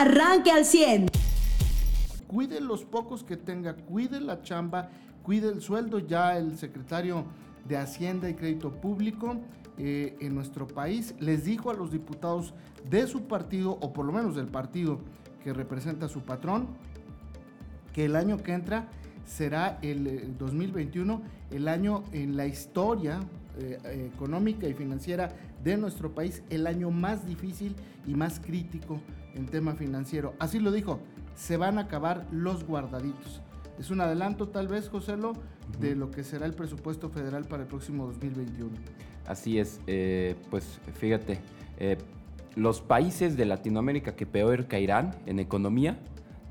arranque al 100. Cuide los pocos que tenga, cuide la chamba, cuide el sueldo. Ya el secretario de Hacienda y Crédito Público eh, en nuestro país les dijo a los diputados de su partido, o por lo menos del partido que representa a su patrón, que el año que entra será el 2021 eh, el año en la historia eh, económica y financiera de nuestro país, el año más difícil y más crítico en tema financiero. Así lo dijo, se van a acabar los guardaditos. Es un adelanto tal vez, Joselo, de lo que será el presupuesto federal para el próximo 2021. Así es, eh, pues fíjate, los países de Latinoamérica que peor caerán en economía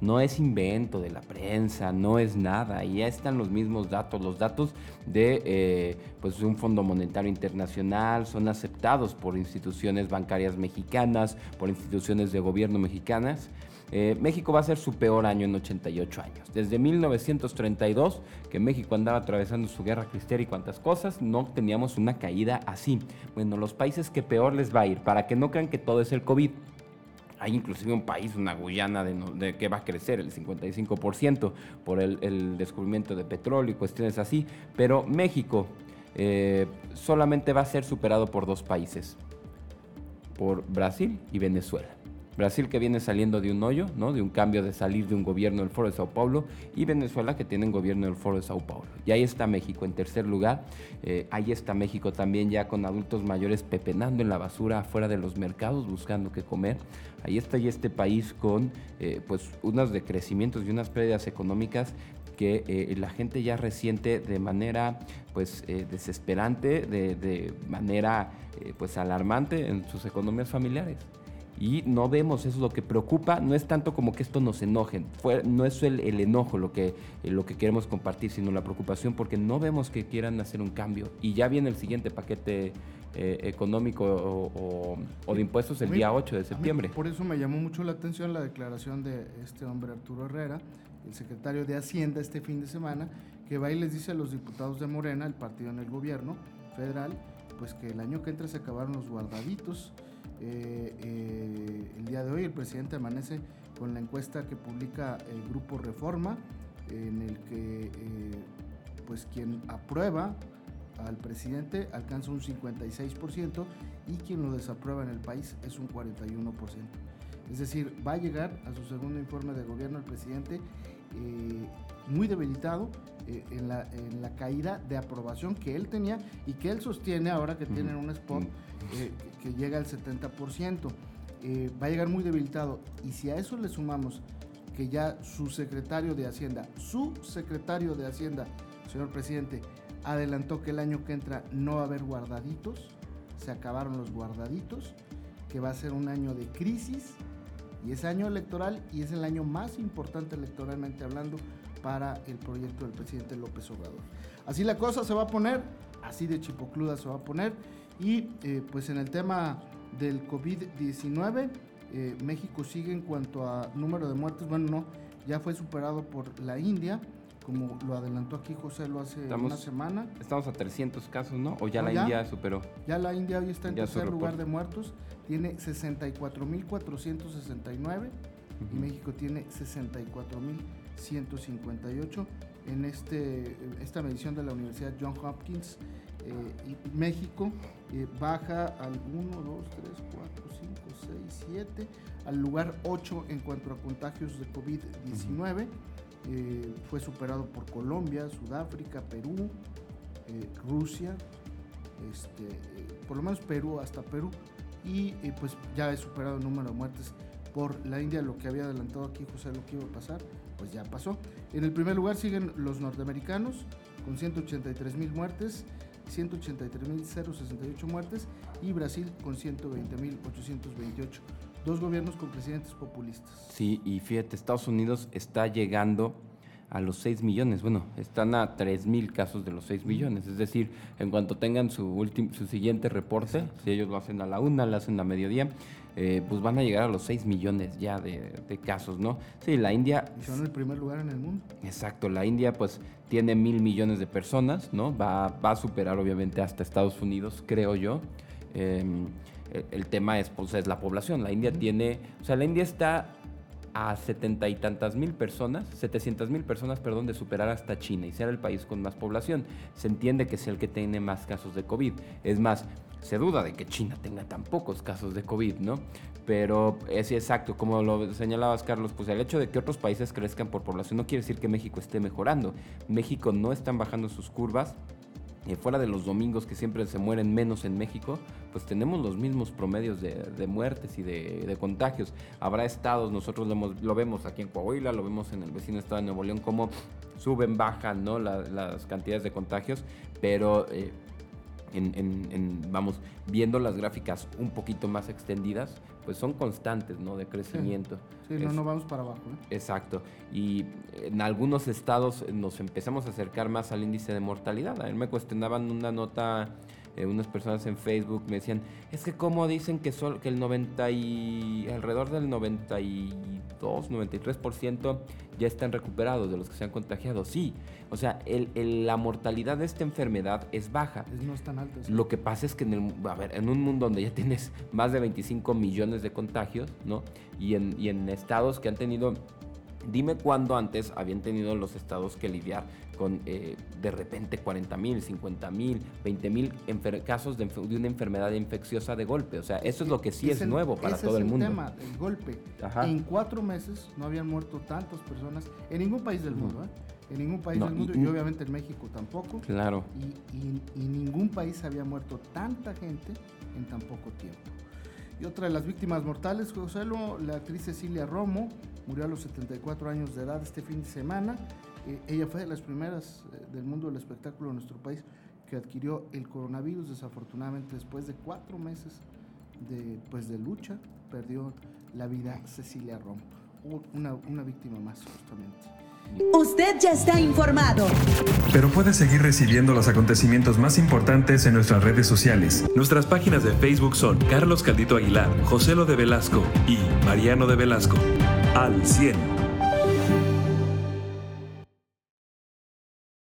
no es invento de la prensa, no es nada, ya están los mismos datos, los datos de eh, pues un Fondo Monetario Internacional son aceptados por instituciones bancarias mexicanas, por instituciones de gobierno mexicanas. Eh, México va a ser su peor año en 88 años. Desde 1932, que México andaba atravesando su guerra cristiana y cuantas cosas, no teníamos una caída así. Bueno, los países que peor les va a ir, para que no crean que todo es el COVID, hay inclusive un país, una Guyana, de, que va a crecer el 55% por el, descubrimiento de petróleo y cuestiones así. Pero México eh, solamente va a ser superado por dos países, por Brasil y Venezuela. Brasil que viene saliendo de un hoyo, ¿no? de un cambio de salir de un gobierno del Foro de Sao Paulo, y Venezuela que tiene un gobierno del Foro de Sao Paulo. Y ahí está México en tercer lugar. Eh, ahí está México también ya con adultos mayores pepenando en la basura afuera de los mercados buscando qué comer. Ahí está ya este país con eh, pues unos decrecimientos y unas pérdidas económicas que eh, la gente ya resiente de manera pues desesperante, de, manera pues alarmante en sus economías familiares y no vemos, eso es lo que preocupa, no es tanto como que esto nos enoje, no es el, enojo lo que, eh, lo que queremos compartir, sino la preocupación porque no vemos que quieran hacer un cambio. Y ya viene el siguiente paquete eh, económico o, de impuestos el día 8 de septiembre. Por eso me llamó mucho la atención la declaración de este hombre Arturo Herrera, el secretario de Hacienda este fin de semana, que va y les dice a los diputados de Morena, el partido en el gobierno federal, pues que el año que entra se acabaron los guardaditos eh, eh, el día de hoy el presidente amanece con la encuesta que publica el Grupo Reforma, en el que eh, pues quien aprueba al presidente alcanza un 56% y quien lo desaprueba en el país es un 41%. Es decir, va a llegar a su segundo informe de gobierno el presidente muy debilitado en, la, caída de aprobación que él tenía y que él sostiene ahora que tienen un spot que llega al 70%. Eh, va a llegar muy debilitado. Y si a eso le sumamos que ya su secretario de Hacienda, su secretario de Hacienda, señor presidente, adelantó que el año que entra no va a haber guardaditos, se acabaron los guardaditos, que va a ser un año de crisis y es año electoral y es el año más importante electoralmente hablando para el proyecto del presidente López Obrador. Así la cosa se va a poner, así de chipocluda se va a poner y eh, pues en el tema del COVID-19, eh, México sigue en cuanto a número de muertes, bueno, no, ya fue superado por la India, como lo adelantó aquí José lo hace una semana. Estamos a 300 casos, ¿no? ¿O ya la India superó? Ya la India hoy está en tercer lugar de muertos, tiene 64.469 y México tiene 64.158. En este, esta medición de la Universidad John Hopkins, eh, México eh, baja al 1, 2, 3, 4, 5, 6, 7, al lugar 8 en cuanto a contagios de COVID-19. Eh, fue superado por Colombia, Sudáfrica, Perú, Rusia, este, por lo menos Perú hasta Perú. Y pues ya he superado el número de muertes por la India, lo que había adelantado aquí José, lo que iba a pasar, pues ya pasó. En el primer lugar siguen los norteamericanos con 183 mil muertes 183.068 muertes y Brasil con 120.828. Dos gobiernos con presidentes populistas. Sí, y fíjate, Estados Unidos está llegando a los 6 millones. Bueno, están a 3 mil casos de los 6 millones. Es decir, en cuanto tengan su, su siguiente reporte, si ellos lo hacen a la una, lo hacen a mediodía, eh, pues van a llegar a los 6 millones ya de, casos, ¿no? Sí, la India... Son el primer lugar en el mundo. Exacto, la India pues tiene mil millones de personas, ¿no? Va, va a superar obviamente hasta Estados Unidos, creo yo. Em, el, tema es, pues, es la población. La India tiene, o sea, la India está a setenta y tantas mil personas, 700 mil personas, perdón, de superar hasta China y ser el país con más población. Se entiende que es el que tiene más casos de COVID. Es más, se duda de que China tenga tan pocos casos de COVID, ¿no? Pero es exacto, como lo señalabas, Carlos, pues el hecho de que otros países crezcan por población no quiere decir que México esté mejorando. México no están bajando sus curvas, fuera de los domingos que siempre se mueren menos en México, pues tenemos los mismos promedios de, muertes y de, contagios. Habrá estados, nosotros lo, vemos aquí en Coahuila, lo vemos en el vecino estado de Nuevo León, cómo suben, bajan ¿no? las cantidades de contagios, pero eh, en, vamos, viendo las gráficas un poquito más extendidas, pues son constantes, ¿no? De crecimiento. Sí, no, no vamos para abajo. ¿eh? Exacto. Y en algunos estados nos empezamos a acercar más al índice de mortalidad. A mí me cuestionaban una nota eh, unas personas en Facebook me decían, es que como dicen que, sol, que el 90 y alrededor del 92, 93% ya están recuperados de los que se han contagiado. Sí, o sea, el, la mortalidad de esta enfermedad es baja. no es tan alta. Lo que pasa es que en, el, a ver, en un mundo donde ya tienes más de 25 millones de contagios, ¿no? Y en, y en estados que han tenido Dime cuándo antes habían tenido los estados que lidiar con eh, de repente 40 mil, 50 mil, 20 mil casos de, una enfermedad infecciosa de golpe. O sea, eso es lo que sí es, nuevo para todo el mundo. El tema, el golpe. En cuatro meses no habían muerto tantas personas en ningún país del mundo. ¿eh? En ningún país del mundo y, obviamente en México tampoco. Claro. Y, y ningún país había muerto tanta gente en tan poco tiempo. Y otra de las víctimas mortales, José la actriz Cecilia Romo, murió a los 74 años de edad este fin de semana. Eh, ella fue de las primeras eh, del mundo del espectáculo en nuestro país que adquirió el coronavirus. Desafortunadamente, después de cuatro meses de, pues, de lucha, perdió la vida Cecilia Romo. Una, una víctima más, justamente. Usted ya está informado. Pero puede seguir recibiendo los acontecimientos más importantes en nuestras redes sociales. Nuestras páginas de Facebook son Carlos Caldito Aguilar, José Lo de Velasco y Mariano de Velasco. Al 100.